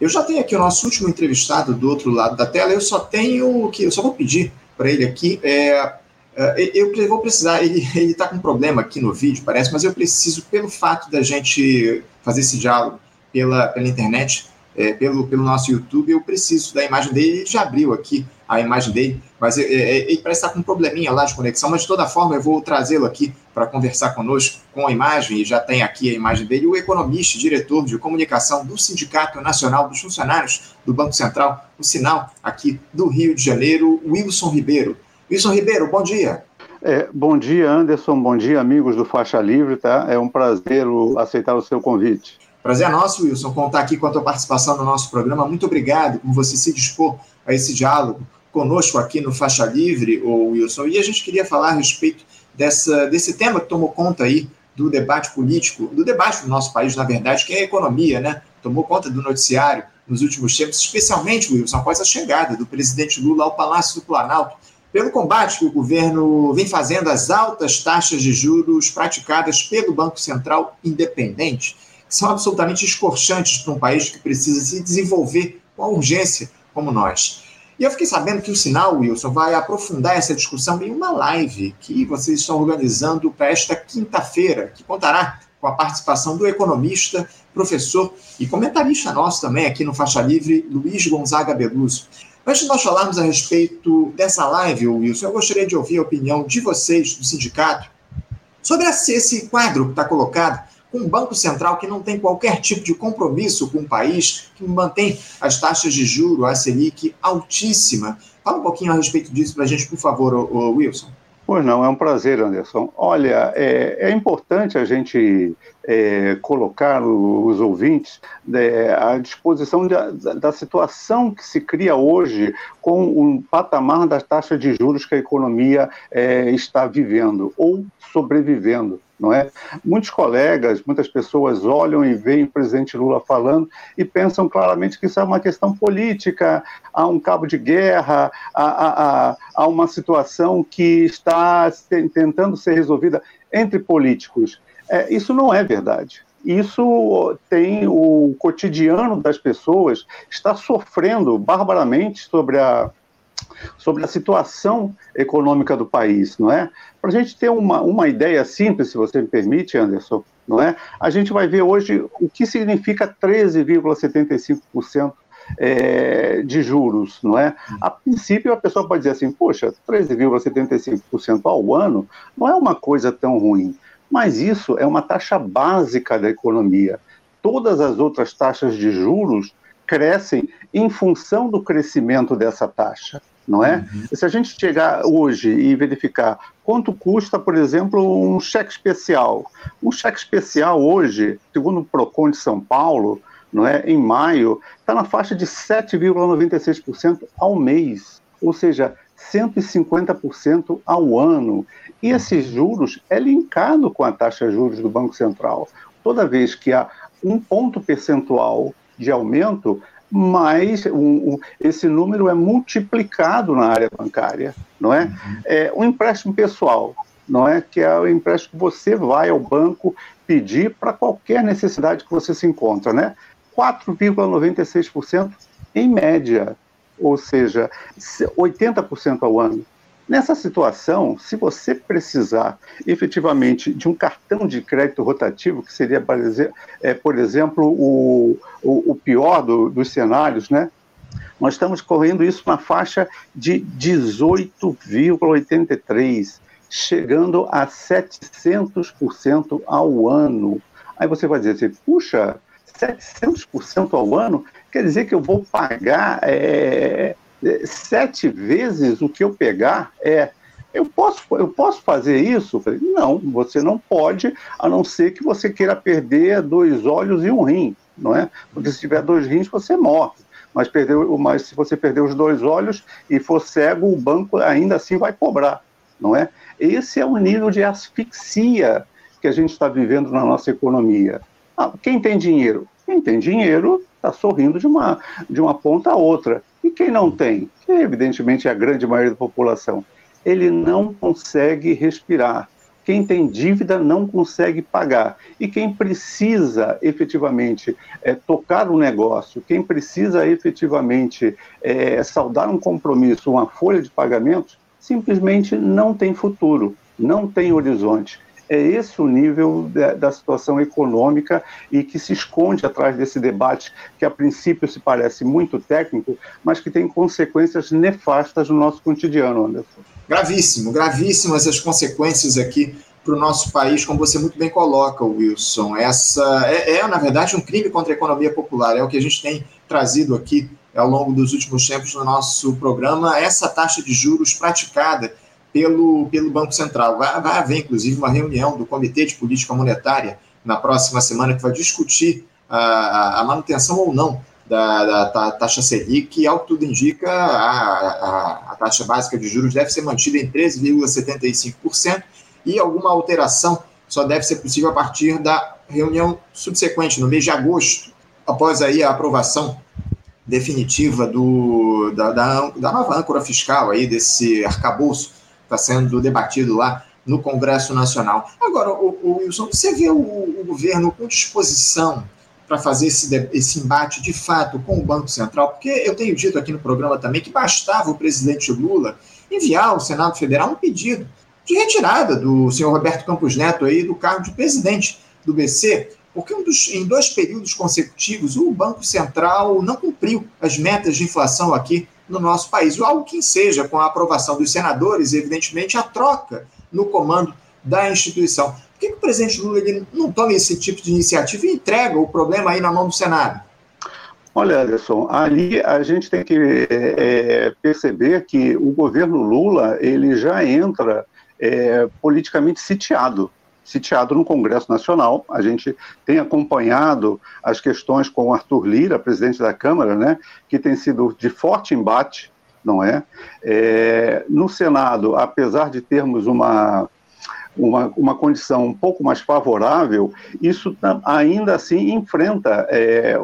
Eu já tenho aqui o nosso último entrevistado do outro lado da tela, eu só tenho que, eu só vou pedir para ele aqui, é, é, eu vou precisar, ele está com um problema aqui no vídeo, parece, mas eu preciso, pelo fato da gente fazer esse diálogo pela, pela internet, é, pelo, pelo nosso YouTube, eu preciso da imagem dele, ele já abriu aqui a imagem dele, mas é, é, ele parece estar com um probleminha lá de conexão, mas de toda forma eu vou trazê-lo aqui para conversar conosco com a imagem, e já tem aqui a imagem dele, o economista e diretor de comunicação do Sindicato Nacional dos Funcionários do Banco Central, o Sinal, aqui do Rio de Janeiro, Wilson Ribeiro. Wilson Ribeiro, bom dia. É, bom dia, Anderson. Bom dia, amigos do Faixa Livre. Tá? É um prazer aceitar o seu convite. Prazer é nosso, Wilson, contar aqui com a tua participação no nosso programa. Muito obrigado por você se dispor a esse diálogo conosco aqui no Faixa Livre, o Wilson. E a gente queria falar a respeito dessa, desse tema que tomou conta aí do debate político, do debate do nosso país, na verdade, que é a economia, né? Tomou conta do noticiário nos últimos tempos, especialmente, Wilson, após a chegada do presidente Lula ao Palácio do Planalto, pelo combate que o governo vem fazendo às altas taxas de juros praticadas pelo Banco Central Independente, que são absolutamente escorchantes para um país que precisa se desenvolver com urgência como nós. E eu fiquei sabendo que o Sinal, Wilson, vai aprofundar essa discussão em uma live que vocês estão organizando para esta quinta-feira, que contará com a participação do economista, professor e comentarista nosso também aqui no Faixa Livre, Luiz Gonzaga Beluso. Antes de nós falarmos a respeito dessa live, Wilson, eu gostaria de ouvir a opinião de vocês, do sindicato, sobre esse quadro que está colocado com um Banco Central que não tem qualquer tipo de compromisso com o país, que mantém as taxas de juro, a Selic, altíssima. Fala um pouquinho a respeito disso para a gente, por favor, Wilson. Pois não, é um prazer, Anderson. Olha, é, é importante a gente é, colocar os ouvintes é, à disposição da, situação que se cria hoje com o patamar das taxas de juros que a economia é, está vivendo ou sobrevivendo não é? Muitos colegas, muitas pessoas olham e veem o presidente Lula falando e pensam claramente que isso é uma questão política, há um cabo de guerra, há, há, há uma situação que está tentando ser resolvida entre políticos. É, isso não é verdade. Isso tem o cotidiano das pessoas está sofrendo barbaramente sobre a sobre a situação econômica do país, não é? Para a gente ter uma, uma ideia simples, se você me permite, Anderson, não é? A gente vai ver hoje o que significa 13,75% é, de juros, não é? A princípio, a pessoa pode dizer assim, poxa, 13,75% ao ano não é uma coisa tão ruim, mas isso é uma taxa básica da economia. Todas as outras taxas de juros crescem em função do crescimento dessa taxa não é? Uhum. Se a gente chegar hoje e verificar quanto custa, por exemplo, um cheque especial. Um cheque especial hoje, segundo o Procon de São Paulo, não é, em maio, está na faixa de 7,96% ao mês, ou seja, 150% ao ano. E esses juros é linkado com a taxa de juros do Banco Central. Toda vez que há um ponto percentual de aumento, mas um, um, esse número é multiplicado na área bancária, não é? É? Um empréstimo pessoal, não é? Que é o empréstimo que você vai ao banco pedir para qualquer necessidade que você se encontra, né? 4,96% em média, ou seja, 80% ao ano. Nessa situação, se você precisar efetivamente de um cartão de crédito rotativo, que seria, é, por exemplo, o, o, pior do, dos cenários, né? nós estamos correndo isso na faixa de 18,83%, chegando a 700% ao ano. Aí você vai dizer assim, puxa, 700% ao ano? Quer dizer que eu vou pagar é, é, sete vezes o que eu pegar é. Eu posso, eu posso fazer isso? Falei, não, você não pode, a não ser que você queira perder dois olhos e um rim, não é? Porque se tiver dois rins, você morre. Mas, perdeu, mas se você perder os dois olhos e for cego, o banco ainda assim vai cobrar, não é? Esse é o nível de asfixia que a gente está vivendo na nossa economia. Ah, quem tem dinheiro? Quem tem dinheiro está sorrindo de uma, de uma ponta a outra. E quem não tem, que evidentemente é a grande maioria da população, ele não consegue respirar. quem tem dívida não consegue pagar. E quem precisa efetivamente é, tocar um negócio, quem precisa efetivamente é, saldar um compromisso, uma folha de pagamentos, simplesmente não tem futuro, não tem horizonte. É esse o nível da, da, situação econômica e que se esconde atrás desse debate que, a princípio, se parece muito técnico, mas que tem consequências nefastas no nosso cotidiano, Anderson. Gravíssimo, gravíssimas as consequências aqui para o nosso país, como você muito bem coloca, Wilson. Essa é, é, na verdade, um crime contra a economia popular, é o que a gente tem trazido aqui ao longo dos últimos tempos no nosso programa, essa taxa de juros praticada pelo, pelo Banco Central. Vai, vai haver, inclusive, uma reunião do Comitê de Política Monetária na próxima semana que vai discutir a, a manutenção ou não da, da, taxa Selic, que, ao que tudo indica, a, a, a taxa básica de juros deve ser mantida em 13,75% e alguma alteração só deve ser possível a partir da reunião subsequente, no mês de agosto, após aí a aprovação definitiva do, da, da, da nova âncora fiscal, aí, desse arcabouço está sendo debatido lá no Congresso Nacional. Agora, o, o Wilson, você vê o, o governo com disposição para fazer esse, esse embate de fato com o Banco Central? Porque eu tenho dito aqui no programa também que bastava o presidente Lula enviar ao Senado Federal um pedido de retirada do senhor Roberto Campos Neto aí do cargo de presidente do BC, porque um dos, em dois períodos consecutivos o Banco Central não cumpriu as metas de inflação aqui no nosso país. Algo que seja com a aprovação dos senadores, evidentemente, a troca no comando da instituição. Por que, que o presidente Lula não toma esse tipo de iniciativa e entrega o problema aí na mão do Senado? Olha, Anderson, ali a gente tem que é, perceber que o governo Lula ele já entra é, politicamente sitiado sitiado no Congresso Nacional. A gente tem acompanhado as questões com o Arthur Lira, presidente da Câmara, né, que tem sido de forte embate, não é? é no Senado, apesar de termos uma uma, uma condição um pouco mais favorável, isso ainda assim enfrenta é,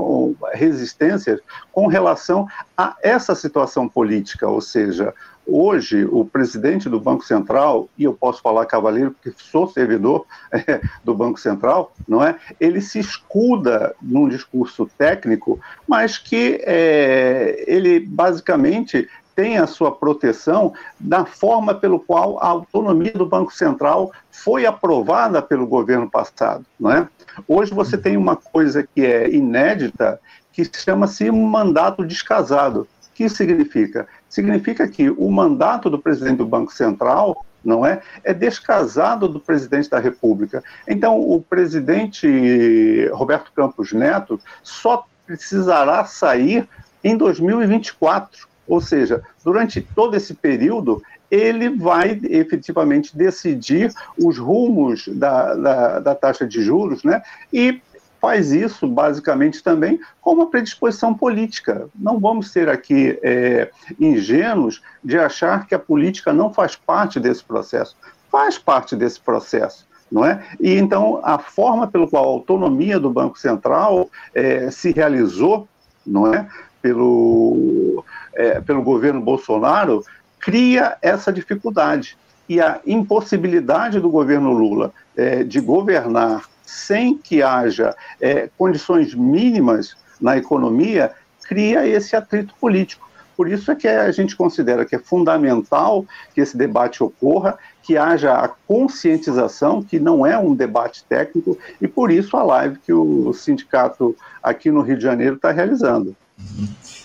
resistências com relação a essa situação política, ou seja, Hoje, o presidente do Banco Central, e eu posso falar cavaleiro porque sou servidor é, do Banco Central, não é? Ele se escuda num discurso técnico, mas que é, ele basicamente tem a sua proteção da forma pelo qual a autonomia do Banco Central foi aprovada pelo governo passado, não é? Hoje você tem uma coisa que é inédita, que chama-se mandato descasado que significa? Significa que o mandato do presidente do Banco Central, não é, é descasado do presidente da República. Então, o presidente Roberto Campos Neto só precisará sair em 2024. Ou seja, durante todo esse período, ele vai efetivamente decidir os rumos da, da, da, taxa de juros, né? E faz isso basicamente também com uma predisposição política. Não vamos ser aqui é, ingênuos de achar que a política não faz parte desse processo. Faz parte desse processo. Não é? E então a forma pelo qual a autonomia do Banco Central é, se realizou, não é, pelo, é, pelo governo Bolsonaro cria essa dificuldade e a impossibilidade do governo Lula é, de governar sem que haja é, condições mínimas na economia, cria esse atrito político. Por isso é que a gente considera que é fundamental que esse debate ocorra, que haja a conscientização, que não é um debate técnico, e por isso a live que o sindicato aqui no Rio de Janeiro está realizando.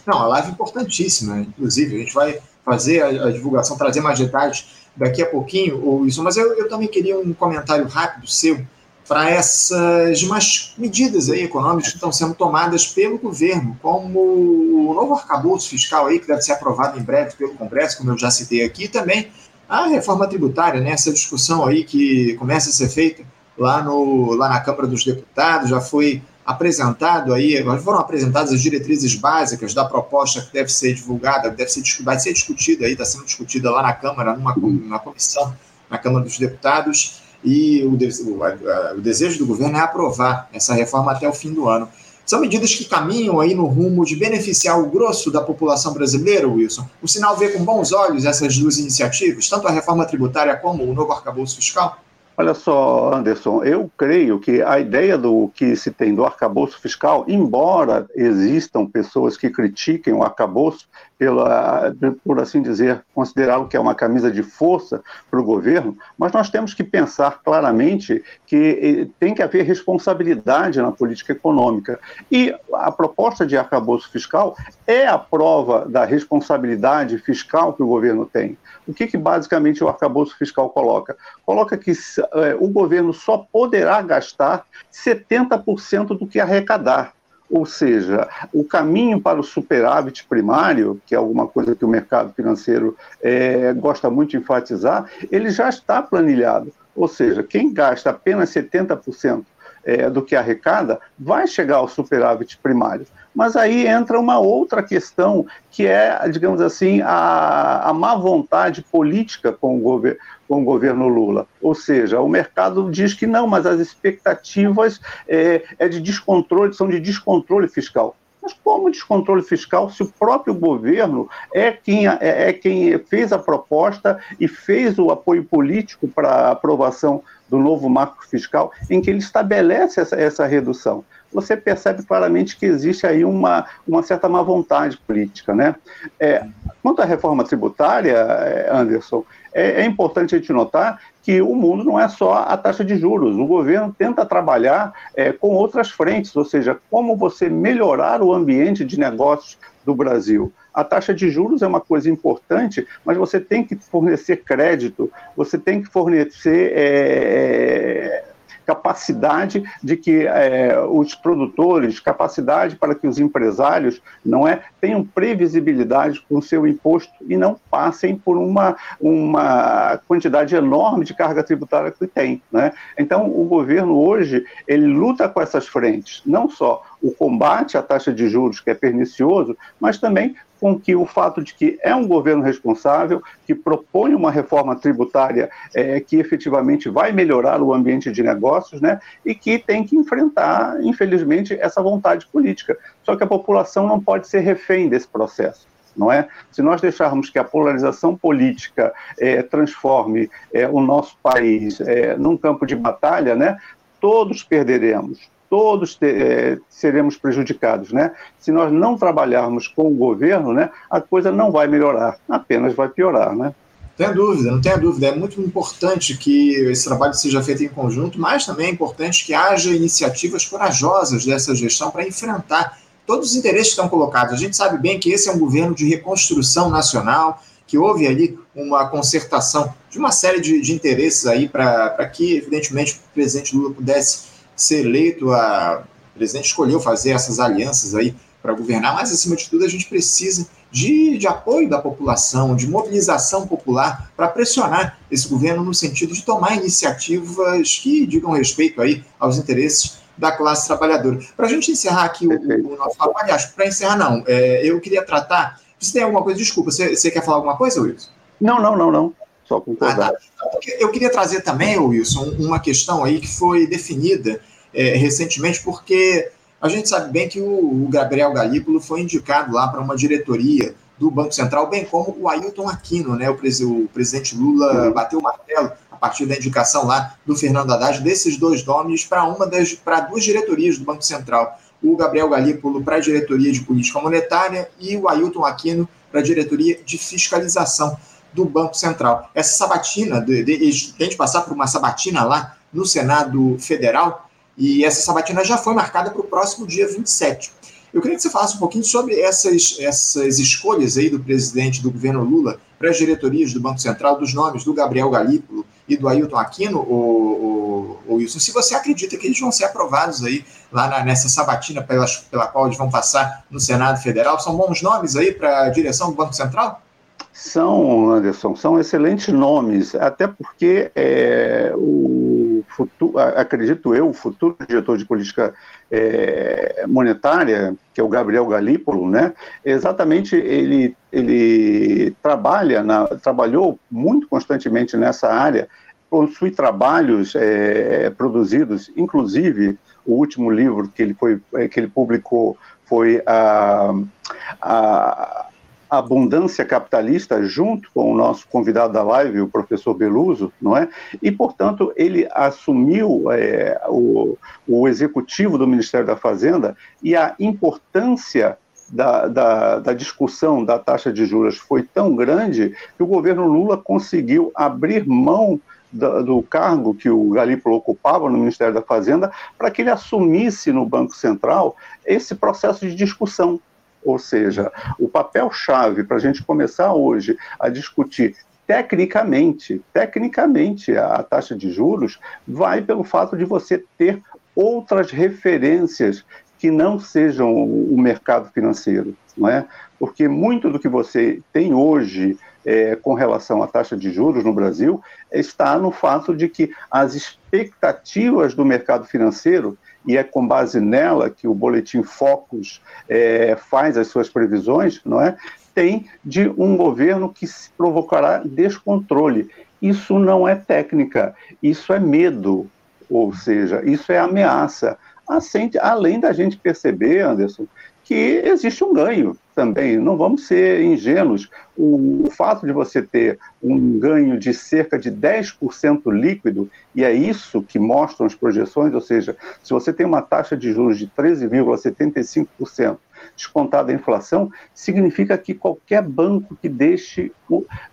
Não, a live é importantíssima, inclusive, a gente vai fazer a, a divulgação, trazer mais detalhes daqui a pouquinho, ou isso, mas eu, eu também queria um comentário rápido seu para essas demais medidas aí econômicas que estão sendo tomadas pelo governo, como o novo arcabouço fiscal aí, que deve ser aprovado em breve pelo Congresso, como eu já citei aqui, também a reforma tributária, né, essa discussão aí que começa a ser feita lá, no, lá na Câmara dos Deputados, já foi apresentado aí, foram apresentadas as diretrizes básicas da proposta que deve ser divulgada, deve ser, vai ser discutida aí, está sendo discutida lá na Câmara, numa, numa comissão na Câmara dos Deputados, e o, o, o desejo do governo é aprovar essa reforma até o fim do ano. São medidas que caminham aí no rumo de beneficiar o grosso da população brasileira, Wilson. O sinal vê com bons olhos essas duas iniciativas, tanto a reforma tributária como o novo arcabouço fiscal? Olha só, Anderson, eu creio que a ideia do que se tem do arcabouço fiscal, embora existam pessoas que critiquem o arcabouço, pela, por assim dizer, considerá-lo que é uma camisa de força para o governo, mas nós temos que pensar claramente que eh, tem que haver responsabilidade na política econômica. E a proposta de arcabouço fiscal é a prova da responsabilidade fiscal que o governo tem. O que, que basicamente o arcabouço fiscal coloca? Coloca que é, o governo só poderá gastar 70% do que arrecadar. Ou seja, o caminho para o superávit primário, que é alguma coisa que o mercado financeiro é, gosta muito de enfatizar, ele já está planilhado. Ou seja, quem gasta apenas 70% é, do que arrecada vai chegar ao superávit primário. Mas aí entra uma outra questão, que é, digamos assim, a, a má vontade política com o, gover com o governo Lula. Ou seja, o mercado diz que não, mas as expectativas é, é de descontrole, são de descontrole fiscal. Mas como descontrole fiscal se o próprio governo é quem, é, é quem fez a proposta e fez o apoio político para a aprovação do novo marco fiscal, em que ele estabelece essa, essa redução? você percebe claramente que existe aí uma, uma certa má vontade política. Né? É, quanto à reforma tributária, é, Anderson, é, é, importante a gente notar que o mundo não é só a taxa de juros. O governo tenta trabalhar é, com outras frentes, ou seja, como você melhorar o ambiente de negócios do Brasil. A taxa de juros é uma coisa importante, mas você tem que fornecer crédito, você tem que fornecer é, capacidade de que é, os produtores, capacidade para que os empresários não é tenham previsibilidade com o seu imposto e não passem por uma, uma quantidade enorme de carga tributária que tem. Né? Então, o governo hoje ele luta com essas frentes, não só o combate à taxa de juros, que é pernicioso, mas também com que o fato de que é um governo responsável, que propõe uma reforma tributária é, que efetivamente vai melhorar o ambiente de negócios, né, e que tem que enfrentar, infelizmente, essa vontade política. Só que a população não pode ser refém desse processo não é? Se nós deixarmos que a polarização política é, transforme é, o nosso país é, num campo de batalha, né, todos perderemos todos é, seremos prejudicados, né? Se nós não trabalharmos com o governo, né, a coisa não vai melhorar, apenas vai piorar, né? Tem dúvida, não tenha dúvida. É muito importante que esse trabalho seja feito em conjunto, mas também é importante que haja iniciativas corajosas dessa gestão para enfrentar todos os interesses que estão colocados. A gente sabe bem que esse é um governo de reconstrução nacional, que houve ali uma concertação de uma série de, de interesses aí para que, evidentemente, o presidente Lula pudesse ser eleito, a o presidente escolheu fazer essas alianças aí para governar, mas acima de tudo a gente precisa de, de apoio da população, de mobilização popular para pressionar esse governo no sentido de tomar iniciativas que digam respeito aí aos interesses da classe trabalhadora. Para a gente encerrar aqui o, o nosso papo, aliás, para encerrar não, é, eu queria tratar. Você tem alguma coisa? Desculpa, você, você quer falar alguma coisa, Wilson? Não, não, não, não. Só concordar. Ah, tá. Eu queria trazer também, Wilson, uma questão aí que foi definida é, recentemente, porque a gente sabe bem que o, o Gabriel Galípolo foi indicado lá para uma diretoria do Banco Central, bem como o Ailton Aquino, né? O, pres, o presidente Lula bateu o martelo a partir da indicação lá do Fernando Haddad desses dois nomes para uma das para duas diretorias do Banco Central. O Gabriel Galípolo para a diretoria de política monetária e o Ailton Aquino para a diretoria de fiscalização do Banco Central. Essa sabatina, de, de, eles têm de passar por uma sabatina lá no Senado Federal, e essa sabatina já foi marcada para o próximo dia 27. Eu queria que você falasse um pouquinho sobre essas, essas escolhas aí do presidente do governo Lula para as diretorias do Banco Central, dos nomes do Gabriel Galípolo e do Ailton Aquino, o, o, Wilson. Se você acredita que eles vão ser aprovados aí lá na, nessa sabatina pela, pela qual eles vão passar no Senado Federal, são bons nomes aí para a direção do Banco Central? São, Anderson, são excelentes nomes, até porque é, o futuro, acredito eu, o futuro diretor de política é, monetária, que é o Gabriel Galípolo, né, exatamente ele, ele trabalha, na, trabalhou muito constantemente nessa área, possui trabalhos é, produzidos, inclusive o último livro que ele, foi, que ele publicou foi a, a abundância capitalista junto com o nosso convidado da live, o professor Beluso, não é? E, portanto, ele assumiu é, o, o executivo do Ministério da Fazenda e a importância da, da, da, discussão da taxa de juros foi tão grande que o governo Lula conseguiu abrir mão do, do cargo que o Galípolo ocupava no Ministério da Fazenda para que ele assumisse no Banco Central esse processo de discussão. Ou seja, o papel-chave para a gente começar hoje a discutir tecnicamente, tecnicamente a taxa de juros vai pelo fato de você ter outras referências que não sejam o mercado financeiro, não é? Porque muito do que você tem hoje é, com relação à taxa de juros no Brasil está no fato de que as expectativas do mercado financeiro e é com base nela que o boletim Focus é, faz as suas previsões, não é? Tem de um governo que provocará descontrole. Isso não é técnica, isso é medo, ou seja, isso é ameaça além da gente perceber, Anderson, que existe um ganho também. Não vamos ser ingênuos. O, fato de você ter um ganho de cerca de 10% líquido, e é isso que mostram as projeções, ou seja, se você tem uma taxa de juros de 13,75%, descontada a inflação, significa que qualquer banco que deixe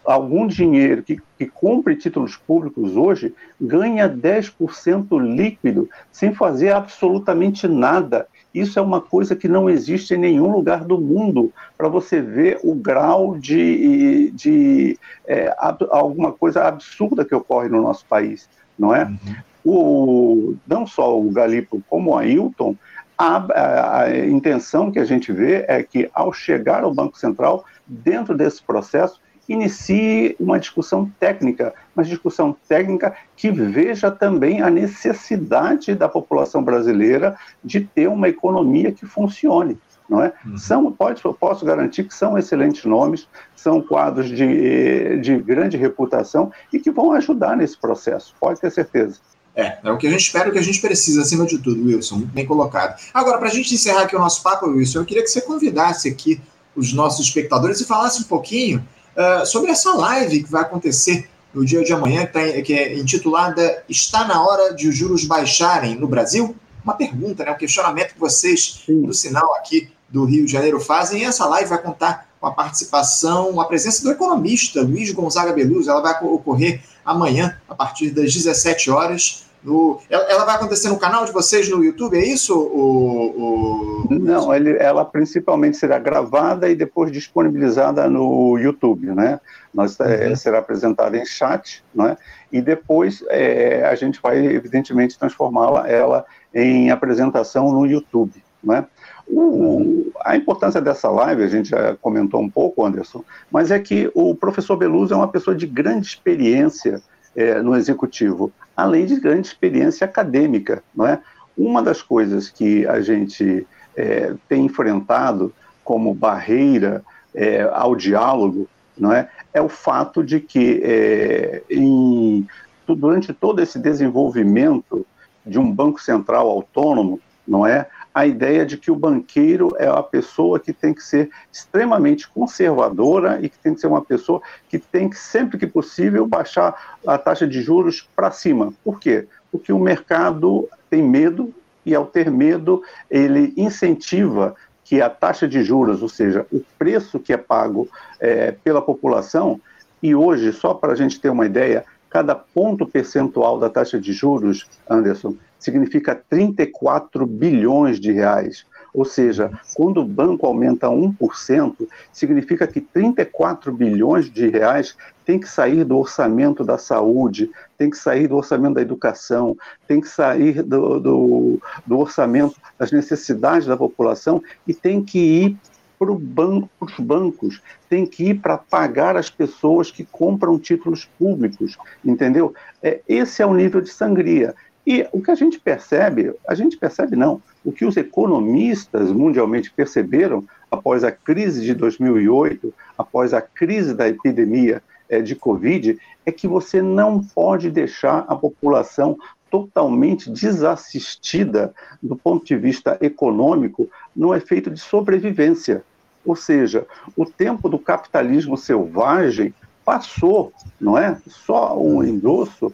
algum dinheiro, que, que compre títulos públicos hoje, ganha 10% líquido, sem fazer absolutamente nada. Isso é uma coisa que não existe em nenhum lugar do mundo, para você ver o grau de, de é, alguma coisa absurda que ocorre no nosso país, não é? Uhum. O, não só o Galipo como o Ailton a, a, a, intenção que a gente vê é que, ao chegar ao Banco Central, dentro desse processo, inicie uma discussão técnica, uma discussão técnica que veja também a necessidade da população brasileira de ter uma economia que funcione. Não é? Uhum. São, pode, posso garantir que são excelentes nomes, são quadros de, de grande reputação e que vão ajudar nesse processo, pode ter certeza. É, é o que a gente espera, o que a gente precisa, acima de tudo, Wilson, muito bem colocado. Agora, para a gente encerrar aqui o nosso papo, Wilson, eu queria que você convidasse aqui os nossos espectadores e falasse um pouquinho uh, sobre essa live que vai acontecer no dia de amanhã, que, tá, que é intitulada Está na hora de os juros baixarem no Brasil? Uma pergunta, né, um questionamento que vocês, no sinal aqui do Rio de Janeiro, fazem. E essa live vai contar com a participação, a presença do economista Luiz Gonzaga Beluso. Ela vai ocorrer amanhã, a partir das 17 horas, no, ela vai acontecer no canal de vocês no YouTube, é isso? O, o... Não, ele, ela principalmente será gravada e depois disponibilizada no YouTube, né? Nós, é, uhum. Será apresentada em chat, né? E depois é, a gente vai, evidentemente, transformá-la ela em apresentação no YouTube, né? O, a importância dessa live, a gente já comentou um pouco, Anderson, mas é que o professor Beluso é uma pessoa de grande experiência é, no executivo, além de grande experiência acadêmica, não é? Uma das coisas que a gente é, tem enfrentado como barreira é, ao diálogo, não é, é o fato de que é, em, durante todo esse desenvolvimento de um banco central autônomo, não é, a ideia de que o banqueiro é a pessoa que tem que ser extremamente conservadora e que tem que ser uma pessoa que tem que, sempre que possível, baixar a taxa de juros para cima. Por quê? Porque o mercado tem medo e, ao ter medo, ele incentiva que a taxa de juros, ou seja, o preço que é pago é, pela população, e hoje, só para a gente ter uma ideia, cada ponto percentual da taxa de juros, Anderson, significa 34 bilhões de reais. Ou seja, quando o banco aumenta 1%, significa que 34 bilhões de reais tem que sair do orçamento da saúde, tem que sair do orçamento da educação, tem que sair do, do, do orçamento das necessidades da população e tem que ir para banco, os bancos, tem que ir para pagar as pessoas que compram títulos públicos, entendeu? É, esse é o nível de sangria. E o que a gente percebe, a gente percebe não, o que os economistas mundialmente perceberam após a crise de 2008, após a crise da epidemia é, de Covid, é que você não pode deixar a população totalmente desassistida do ponto de vista econômico no efeito de sobrevivência. Ou seja, o tempo do capitalismo selvagem passou, não é? Só um endosso.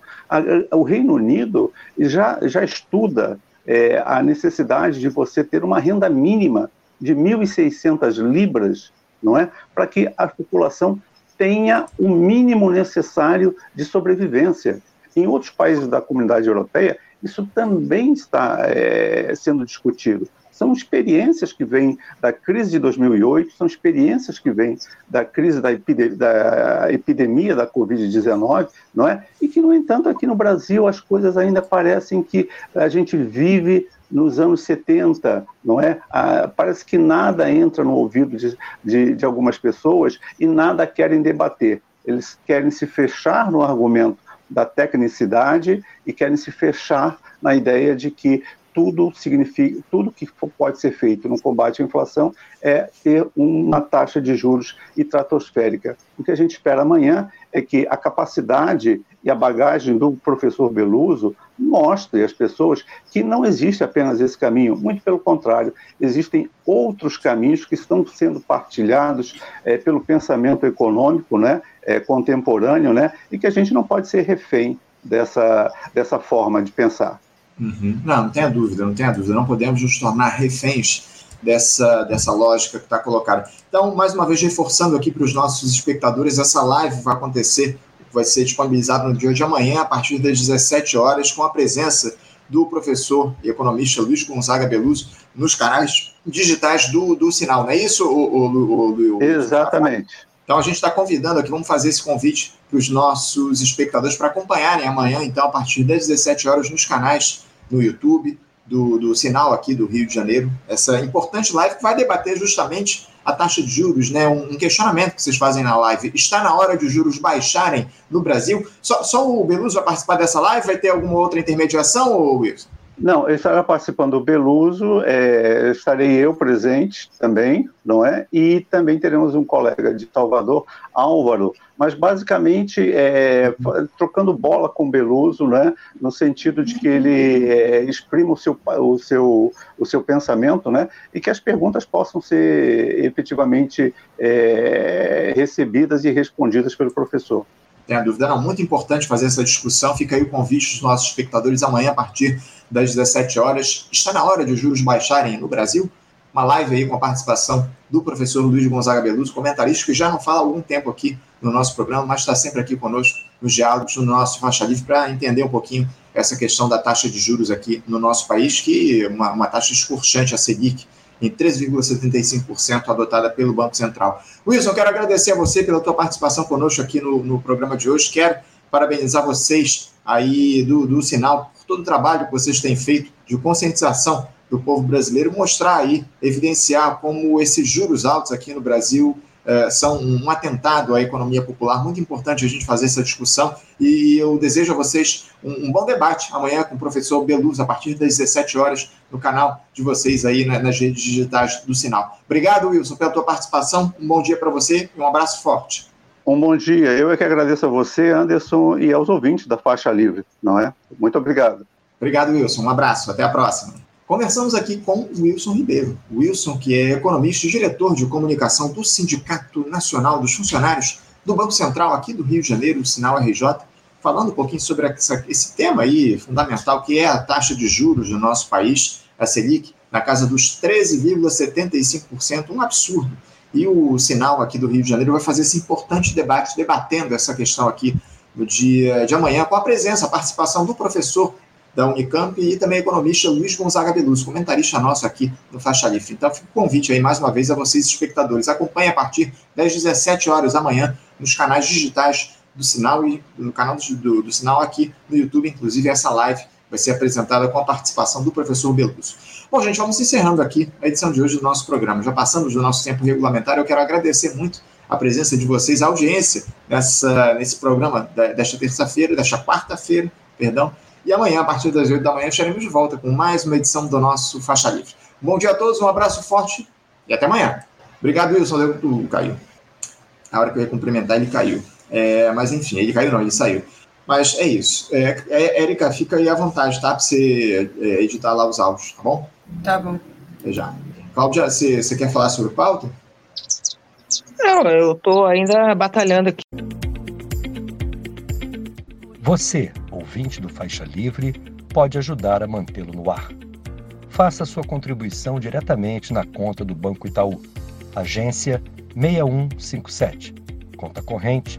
O Reino Unido já, já estuda é, a necessidade de você ter uma renda mínima de 1.600 libras, não é? Para que a população tenha o mínimo necessário de sobrevivência. Em outros países da comunidade europeia, isso também está é, sendo discutido. São experiências que vêm da crise de 2008, são experiências que vêm da crise da, epidemia da, epidemia da Covid-19, não é? E que, no entanto, aqui no Brasil as coisas ainda parecem que a gente vive nos anos 70, não é? Ah, parece que nada entra no ouvido de, de, de algumas pessoas e nada querem debater. Eles querem se fechar no argumento da tecnicidade e querem se fechar na ideia de que tudo significa, tudo que pode ser feito no combate à inflação é ter uma taxa de juros estratosférica. O que a gente espera amanhã é que a capacidade e a bagagem do professor Beluso mostre às pessoas que não existe apenas esse caminho, muito pelo contrário, existem outros caminhos que estão sendo partilhados é, pelo pensamento econômico né, é, contemporâneo, né, e que a gente não pode ser refém dessa, dessa forma de pensar. Uhum. Não, não tenha dúvida, não tenha dúvida. Não podemos nos tornar reféns dessa, dessa lógica que está colocada. Então, mais uma vez, reforçando aqui para os nossos espectadores, essa live vai acontecer, vai ser disponibilizada no dia de amanhã, a partir das 17 horas, com a presença do professor e economista Luiz Gonzaga Beluso nos canais digitais do, do Sinal, não é isso, o, o, o, Exatamente. Então a gente está convidando aqui, vamos fazer esse convite para os nossos espectadores para acompanharem amanhã, então, a partir das 17 horas, nos canais no YouTube, do, do Sinal aqui do Rio de Janeiro, essa importante live que vai debater justamente a taxa de juros, né? Um, um, questionamento que vocês fazem na live. Está na hora de os juros baixarem no Brasil? Só, só o Beluso vai participar dessa live? Vai ter alguma outra intermediação, Wilson? Não, estará participando o Beluso, é, estarei eu presente também, não é? E também teremos um colega de Salvador, Álvaro, mas basicamente é, trocando bola com o Beluso, né? No sentido de que ele é, exprima o seu, o, seu, o seu pensamento, né? E que as perguntas possam ser efetivamente é, recebidas e respondidas pelo professor tenha dúvida. Não, muito importante fazer essa discussão. Fica aí o convite dos nossos espectadores amanhã, a partir das 17 horas. Está na hora de os juros baixarem no Brasil? Uma live aí com a participação do professor Luiz Gonzaga Beluso, comentarista que já não fala há algum tempo aqui no nosso programa, mas está sempre aqui conosco nos diálogos, no nosso Faixa Livre, para entender um pouquinho essa questão da taxa de juros aqui no nosso país, que é uma, uma taxa escorchante, a Selic, em 3,75% adotada pelo Banco Central. Wilson, quero agradecer a você pela tua participação conosco aqui no, no programa de hoje. Quero parabenizar vocês aí do, do Sinal por todo o trabalho que vocês têm feito de conscientização do povo brasileiro, mostrar aí, evidenciar como esses juros altos aqui no Brasil é, são um atentado à economia popular. Muito importante a gente fazer essa discussão e eu desejo a vocês um, um bom debate amanhã com o professor Beluz, a partir das 17 horas, no canal de vocês aí nas redes digitais do Sinal. Obrigado, Wilson, pela tua participação. Um bom dia para você e um abraço forte. Um bom dia. Eu é que agradeço a você, Anderson, e aos ouvintes da Faixa Livre, não é? Muito obrigado. Obrigado, Wilson. Um abraço. Até a próxima. Conversamos aqui com Wilson Ribeiro. Wilson, que é economista e diretor de comunicação do Sindicato Nacional dos Funcionários do Banco Central aqui do Rio de Janeiro, o Sinal RJ, falando um pouquinho sobre essa, esse tema aí fundamental, que é a taxa de juros do nosso país, a Selic, na casa dos 13,75%, um absurdo. E o Sinal aqui do Rio de Janeiro vai fazer esse importante debate, debatendo essa questão aqui no dia de amanhã, com a presença, a participação do professor da Unicamp e também economista Luiz Gonzaga Beluso, comentarista nosso aqui no Faixa Livre. Então, fico o convite aí mais uma vez a vocês, espectadores. Acompanhe a partir das 17 horas da manhã nos canais digitais do Sinal e no canal do, do, do Sinal aqui no YouTube, inclusive essa live vai ser apresentada com a participação do professor Beluso. Bom, gente, vamos encerrando aqui a edição de hoje do nosso programa. Já passamos do nosso tempo regulamentar. Eu quero agradecer muito a presença de vocês, a audiência nessa, nesse programa desta terça-feira, desta quarta-feira, perdão, e amanhã, a partir das 8 da manhã, estaremos de volta com mais uma edição do nosso Faixa Livre. Bom dia a todos, um abraço forte e até amanhã. Obrigado, Wilson. Deu, caiu. A hora que eu ia cumprimentar, ele caiu. É, mas enfim, ele caiu não, ele saiu. Mas é isso. É, é, Érica, fica aí à vontade, tá? Para você é, editar lá os áudios, tá bom? Tá bom. Até já. Cláudia, você, você quer falar sobre o pauta? Não, eu estou ainda batalhando aqui. Você, ouvinte do Faixa Livre, pode ajudar a mantê-lo no ar. Faça sua contribuição diretamente na conta do Banco Itaú, agência 6157, conta corrente